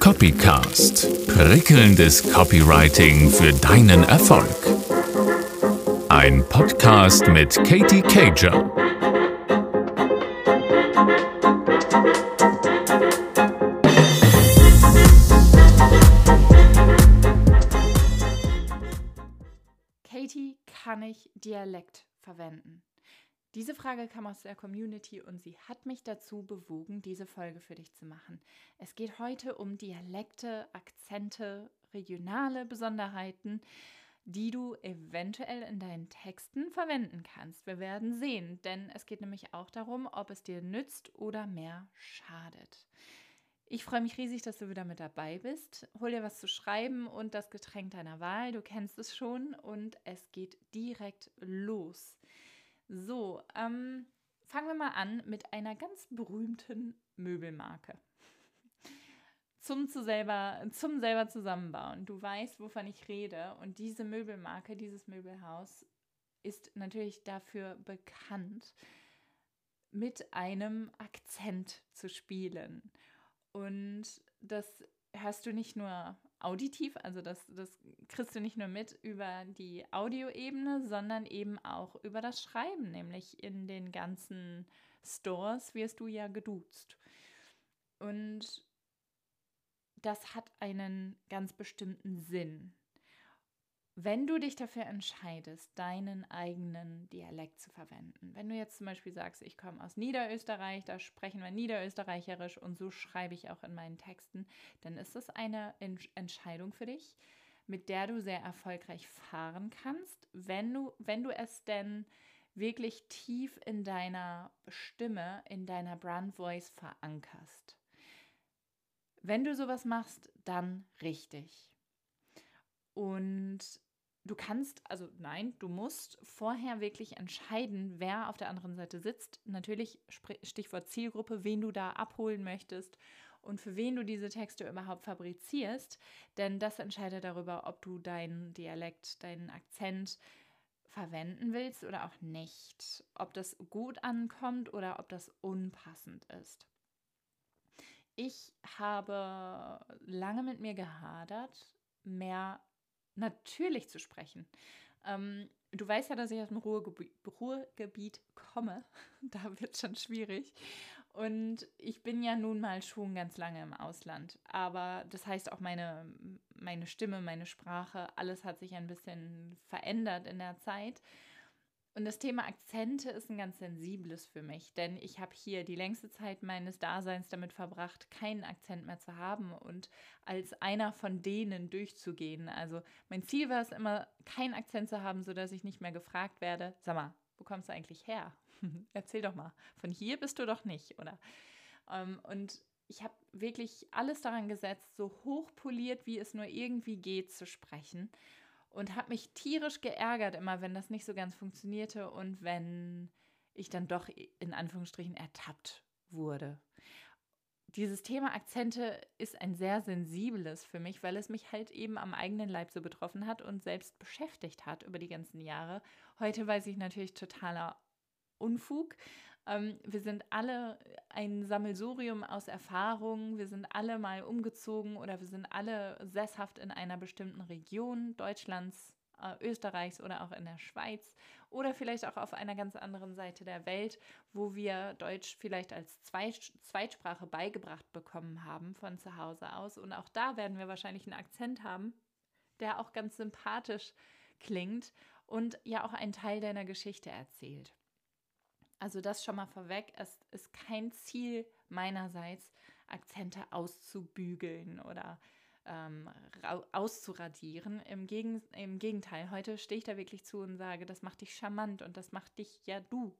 Copycast. Prickelndes Copywriting für deinen Erfolg. Ein Podcast mit Katie Cager. Katie, kann ich Dialekt verwenden? Diese Frage kam aus der Community und sie hat mich dazu bewogen, diese Folge für dich zu machen. Es geht heute um Dialekte, Akzente, regionale Besonderheiten, die du eventuell in deinen Texten verwenden kannst. Wir werden sehen, denn es geht nämlich auch darum, ob es dir nützt oder mehr schadet. Ich freue mich riesig, dass du wieder mit dabei bist. Hol dir was zu schreiben und das Getränk deiner Wahl. Du kennst es schon und es geht direkt los. So, ähm, fangen wir mal an mit einer ganz berühmten Möbelmarke. Zum, zu selber, zum selber zusammenbauen. Du weißt, wovon ich rede. Und diese Möbelmarke, dieses Möbelhaus ist natürlich dafür bekannt, mit einem Akzent zu spielen. Und das hörst du nicht nur auditiv, also das, das kriegst du nicht nur mit über die Audioebene, sondern eben auch über das Schreiben, nämlich in den ganzen Stores wirst du ja geduzt. Und das hat einen ganz bestimmten Sinn wenn du dich dafür entscheidest, deinen eigenen Dialekt zu verwenden, wenn du jetzt zum Beispiel sagst, ich komme aus Niederösterreich, da sprechen wir Niederösterreicherisch und so schreibe ich auch in meinen Texten, dann ist das eine Entscheidung für dich, mit der du sehr erfolgreich fahren kannst, wenn du, wenn du es denn wirklich tief in deiner Stimme, in deiner Brand Voice verankerst. Wenn du sowas machst, dann richtig. Und du kannst, also nein, du musst vorher wirklich entscheiden, wer auf der anderen Seite sitzt. Natürlich Stichwort Zielgruppe, wen du da abholen möchtest und für wen du diese Texte überhaupt fabrizierst. Denn das entscheidet darüber, ob du deinen Dialekt, deinen Akzent verwenden willst oder auch nicht. Ob das gut ankommt oder ob das unpassend ist. Ich habe lange mit mir gehadert, mehr natürlich zu sprechen. Ähm, du weißt ja, dass ich aus dem Ruhrgebiet, Ruhrgebiet komme. da wird es schon schwierig. Und ich bin ja nun mal schon ganz lange im Ausland. Aber das heißt auch meine, meine Stimme, meine Sprache, alles hat sich ein bisschen verändert in der Zeit. Und das Thema Akzente ist ein ganz sensibles für mich, denn ich habe hier die längste Zeit meines Daseins damit verbracht, keinen Akzent mehr zu haben und als einer von denen durchzugehen. Also mein Ziel war es immer, keinen Akzent zu haben, sodass ich nicht mehr gefragt werde, sag mal, wo kommst du eigentlich her? Erzähl doch mal, von hier bist du doch nicht, oder? Ähm, und ich habe wirklich alles daran gesetzt, so hochpoliert, wie es nur irgendwie geht, zu sprechen und habe mich tierisch geärgert immer, wenn das nicht so ganz funktionierte und wenn ich dann doch in Anführungsstrichen ertappt wurde. Dieses Thema Akzente ist ein sehr sensibles für mich, weil es mich halt eben am eigenen Leib so betroffen hat und selbst beschäftigt hat über die ganzen Jahre. Heute weiß ich natürlich totaler Unfug, ähm, wir sind alle ein Sammelsurium aus Erfahrungen. Wir sind alle mal umgezogen oder wir sind alle sesshaft in einer bestimmten Region Deutschlands, äh, Österreichs oder auch in der Schweiz oder vielleicht auch auf einer ganz anderen Seite der Welt, wo wir Deutsch vielleicht als Zweitsprache beigebracht bekommen haben von zu Hause aus. Und auch da werden wir wahrscheinlich einen Akzent haben, der auch ganz sympathisch klingt und ja auch einen Teil deiner Geschichte erzählt. Also das schon mal vorweg. Es ist kein Ziel meinerseits, Akzente auszubügeln oder ähm, auszuradieren. Im, Gegen Im Gegenteil, heute stehe ich da wirklich zu und sage, das macht dich charmant und das macht dich ja du.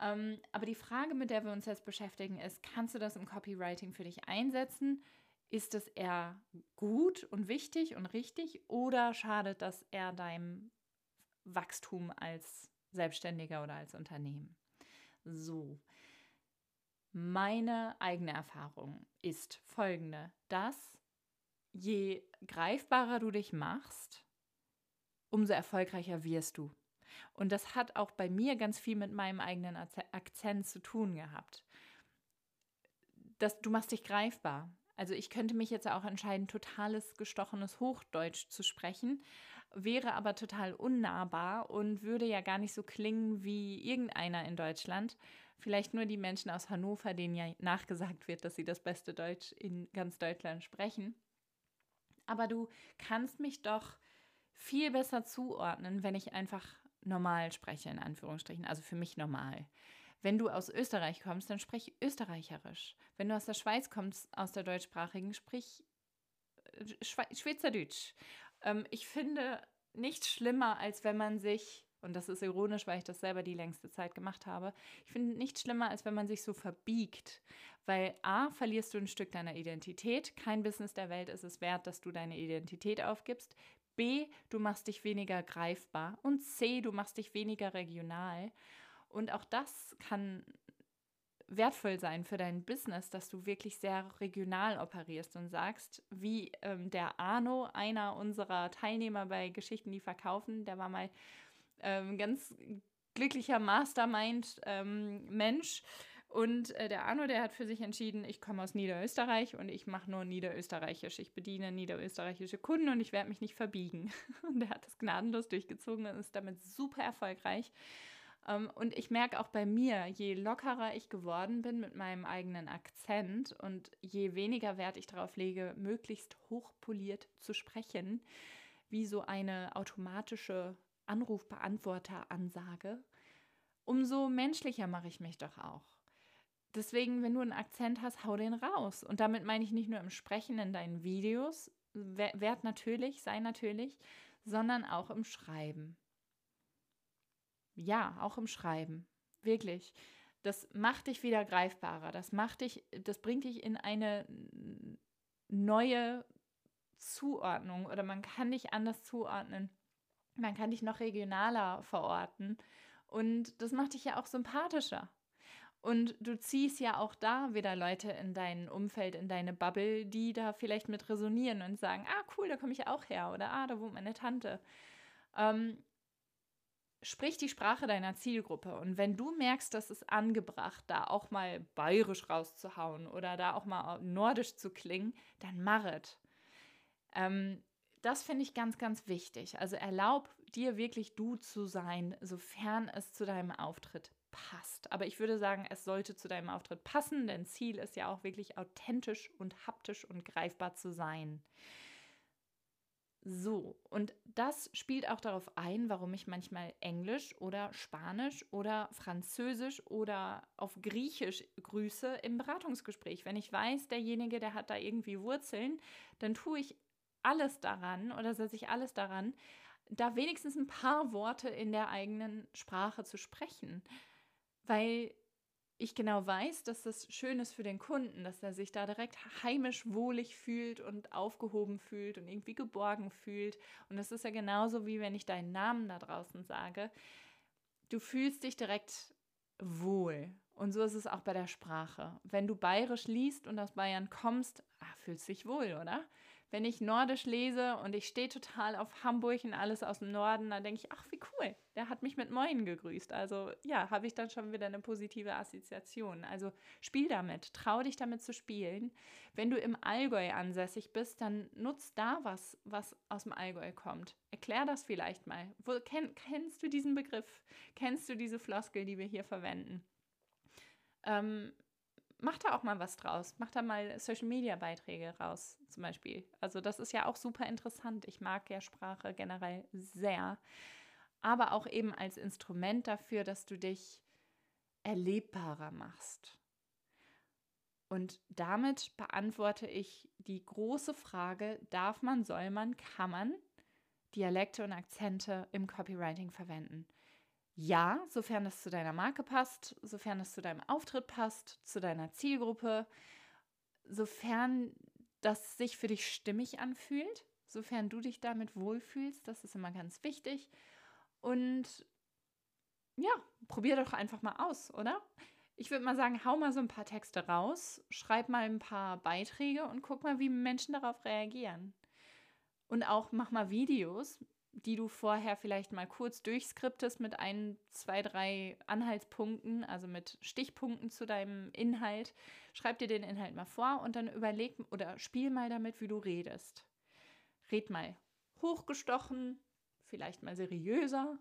Ähm, aber die Frage, mit der wir uns jetzt beschäftigen, ist, kannst du das im Copywriting für dich einsetzen? Ist es eher gut und wichtig und richtig oder schadet das eher deinem Wachstum als Selbstständiger oder als Unternehmen? So. Meine eigene Erfahrung ist folgende, dass je greifbarer du dich machst, umso erfolgreicher wirst du. Und das hat auch bei mir ganz viel mit meinem eigenen Akzent zu tun gehabt. Das, du machst dich greifbar. Also ich könnte mich jetzt auch entscheiden, totales gestochenes Hochdeutsch zu sprechen, wäre aber total unnahbar und würde ja gar nicht so klingen wie irgendeiner in Deutschland. Vielleicht nur die Menschen aus Hannover, denen ja nachgesagt wird, dass sie das beste Deutsch in ganz Deutschland sprechen. Aber du kannst mich doch viel besser zuordnen, wenn ich einfach normal spreche, in Anführungsstrichen, also für mich normal. Wenn du aus Österreich kommst, dann sprich österreicherisch. Wenn du aus der Schweiz kommst, aus der deutschsprachigen, sprich äh, Schwe Schweizerdeutsch. Ähm, ich finde nichts schlimmer, als wenn man sich, und das ist ironisch, weil ich das selber die längste Zeit gemacht habe, ich finde nichts schlimmer, als wenn man sich so verbiegt. Weil A, verlierst du ein Stück deiner Identität. Kein Business der Welt ist es wert, dass du deine Identität aufgibst. B, du machst dich weniger greifbar. Und C, du machst dich weniger regional. Und auch das kann wertvoll sein für dein Business, dass du wirklich sehr regional operierst und sagst, wie ähm, der Arno, einer unserer Teilnehmer bei Geschichten, die verkaufen, der war mal ähm, ganz glücklicher Mastermind-Mensch. Ähm, und äh, der Arno, der hat für sich entschieden, ich komme aus Niederösterreich und ich mache nur Niederösterreichisch. Ich bediene niederösterreichische Kunden und ich werde mich nicht verbiegen. Und er hat das gnadenlos durchgezogen und ist damit super erfolgreich. Ähm, und ich merke auch bei mir, je lockerer ich geworden bin mit meinem eigenen Akzent und je weniger Wert ich darauf lege, möglichst hochpoliert zu sprechen, wie so eine automatische Anrufbeantworter-Ansage, umso menschlicher mache ich mich doch auch. Deswegen, wenn du einen Akzent hast, hau den raus. Und damit meine ich nicht nur im Sprechen in deinen Videos, werd natürlich, sei natürlich, sondern auch im Schreiben. Ja, auch im Schreiben. Wirklich. Das macht dich wieder greifbarer. Das macht dich, das bringt dich in eine neue Zuordnung oder man kann dich anders zuordnen. Man kann dich noch regionaler verorten. Und das macht dich ja auch sympathischer. Und du ziehst ja auch da wieder Leute in dein Umfeld, in deine Bubble, die da vielleicht mit resonieren und sagen, ah cool, da komme ich auch her oder ah, da wohnt meine Tante. Ähm, sprich die Sprache deiner Zielgruppe. Und wenn du merkst, dass es angebracht, da auch mal bayerisch rauszuhauen oder da auch mal nordisch zu klingen, dann mach es. Ähm, das finde ich ganz, ganz wichtig. Also erlaub dir wirklich du zu sein, sofern es zu deinem Auftritt passt. Aber ich würde sagen, es sollte zu deinem Auftritt passen, denn Ziel ist ja auch wirklich authentisch und haptisch und greifbar zu sein. So, und das spielt auch darauf ein, warum ich manchmal Englisch oder Spanisch oder Französisch oder auf Griechisch grüße im Beratungsgespräch. Wenn ich weiß, derjenige, der hat da irgendwie Wurzeln, dann tue ich alles daran oder setze ich alles daran, da wenigstens ein paar Worte in der eigenen Sprache zu sprechen weil ich genau weiß, dass das schön ist für den Kunden, dass er sich da direkt heimisch wohlig fühlt und aufgehoben fühlt und irgendwie geborgen fühlt. Und das ist ja genauso wie wenn ich deinen Namen da draußen sage. Du fühlst dich direkt wohl. Und so ist es auch bei der Sprache. Wenn du bayerisch liest und aus Bayern kommst, ach, fühlst dich wohl, oder? Wenn ich Nordisch lese und ich stehe total auf Hamburg und alles aus dem Norden, dann denke ich, ach, wie cool, der hat mich mit Moin gegrüßt. Also ja, habe ich dann schon wieder eine positive Assoziation. Also spiel damit, trau dich damit zu spielen. Wenn du im Allgäu ansässig bist, dann nutz da was, was aus dem Allgäu kommt. Erklär das vielleicht mal. Wo, kenn, kennst du diesen Begriff? Kennst du diese Floskel, die wir hier verwenden? Ähm, mach da auch mal was draus. Mach da mal Social Media Beiträge raus, zum Beispiel. Also, das ist ja auch super interessant. Ich mag ja Sprache generell sehr. Aber auch eben als Instrument dafür, dass du dich erlebbarer machst. Und damit beantworte ich die große Frage: Darf man, soll man, kann man Dialekte und Akzente im Copywriting verwenden? Ja, sofern es zu deiner Marke passt, sofern es zu deinem Auftritt passt, zu deiner Zielgruppe, sofern das sich für dich stimmig anfühlt, sofern du dich damit wohlfühlst, das ist immer ganz wichtig. Und ja, probier doch einfach mal aus, oder? Ich würde mal sagen, hau mal so ein paar Texte raus, schreib mal ein paar Beiträge und guck mal, wie Menschen darauf reagieren. Und auch mach mal Videos die du vorher vielleicht mal kurz durchskriptest mit ein, zwei, drei Anhaltspunkten, also mit Stichpunkten zu deinem Inhalt. Schreib dir den Inhalt mal vor und dann überleg oder spiel mal damit, wie du redest. Red mal hochgestochen, vielleicht mal seriöser.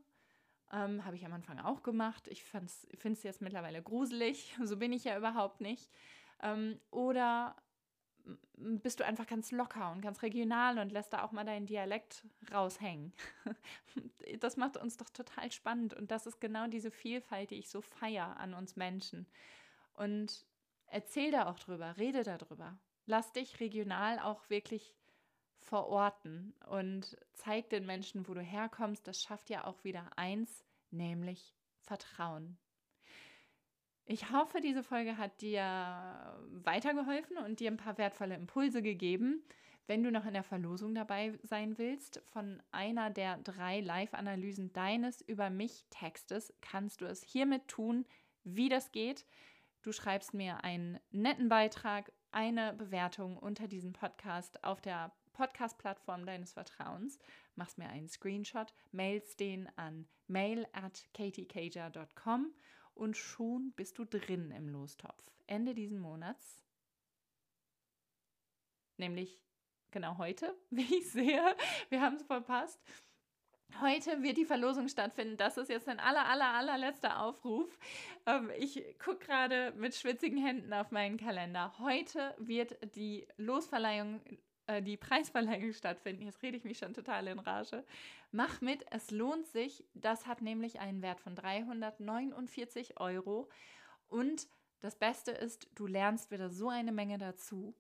Ähm, Habe ich am Anfang auch gemacht. Ich finde es jetzt mittlerweile gruselig. So bin ich ja überhaupt nicht. Ähm, oder bist du einfach ganz locker und ganz regional und lässt da auch mal deinen Dialekt raushängen. Das macht uns doch total spannend und das ist genau diese Vielfalt, die ich so feier an uns Menschen. Und erzähl da auch drüber, rede darüber. Lass dich regional auch wirklich verorten und zeig den Menschen, wo du herkommst. Das schafft ja auch wieder eins, nämlich Vertrauen. Ich hoffe, diese Folge hat dir weitergeholfen und dir ein paar wertvolle Impulse gegeben. Wenn du noch in der Verlosung dabei sein willst, von einer der drei Live-Analysen deines über mich Textes, kannst du es hiermit tun, wie das geht. Du schreibst mir einen netten Beitrag, eine Bewertung unter diesem Podcast auf der Podcast-Plattform deines Vertrauens, machst mir einen Screenshot, mailst den an mail at katiecager.com und schon bist du drin im Lostopf. Ende diesen Monats, nämlich genau heute, wie ich sehe, wir haben es verpasst. Heute wird die Verlosung stattfinden. Das ist jetzt ein aller, aller, allerletzter Aufruf. Ähm, ich gucke gerade mit schwitzigen Händen auf meinen Kalender. Heute wird die Losverleihung äh, die Preisverleihung stattfinden. Jetzt rede ich mich schon total in Rage. Mach mit, es lohnt sich. Das hat nämlich einen Wert von 349 Euro. Und das Beste ist, du lernst wieder so eine Menge dazu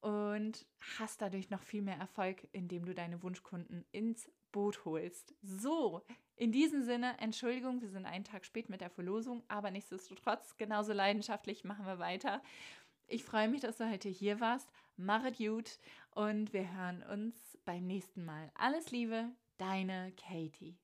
und hast dadurch noch viel mehr Erfolg, indem du deine Wunschkunden ins Boot holst. So, in diesem Sinne, Entschuldigung, wir sind einen Tag spät mit der Verlosung, aber nichtsdestotrotz, genauso leidenschaftlich machen wir weiter. Ich freue mich, dass du heute hier warst. Mach es gut und wir hören uns beim nächsten Mal. Alles Liebe, deine Katie.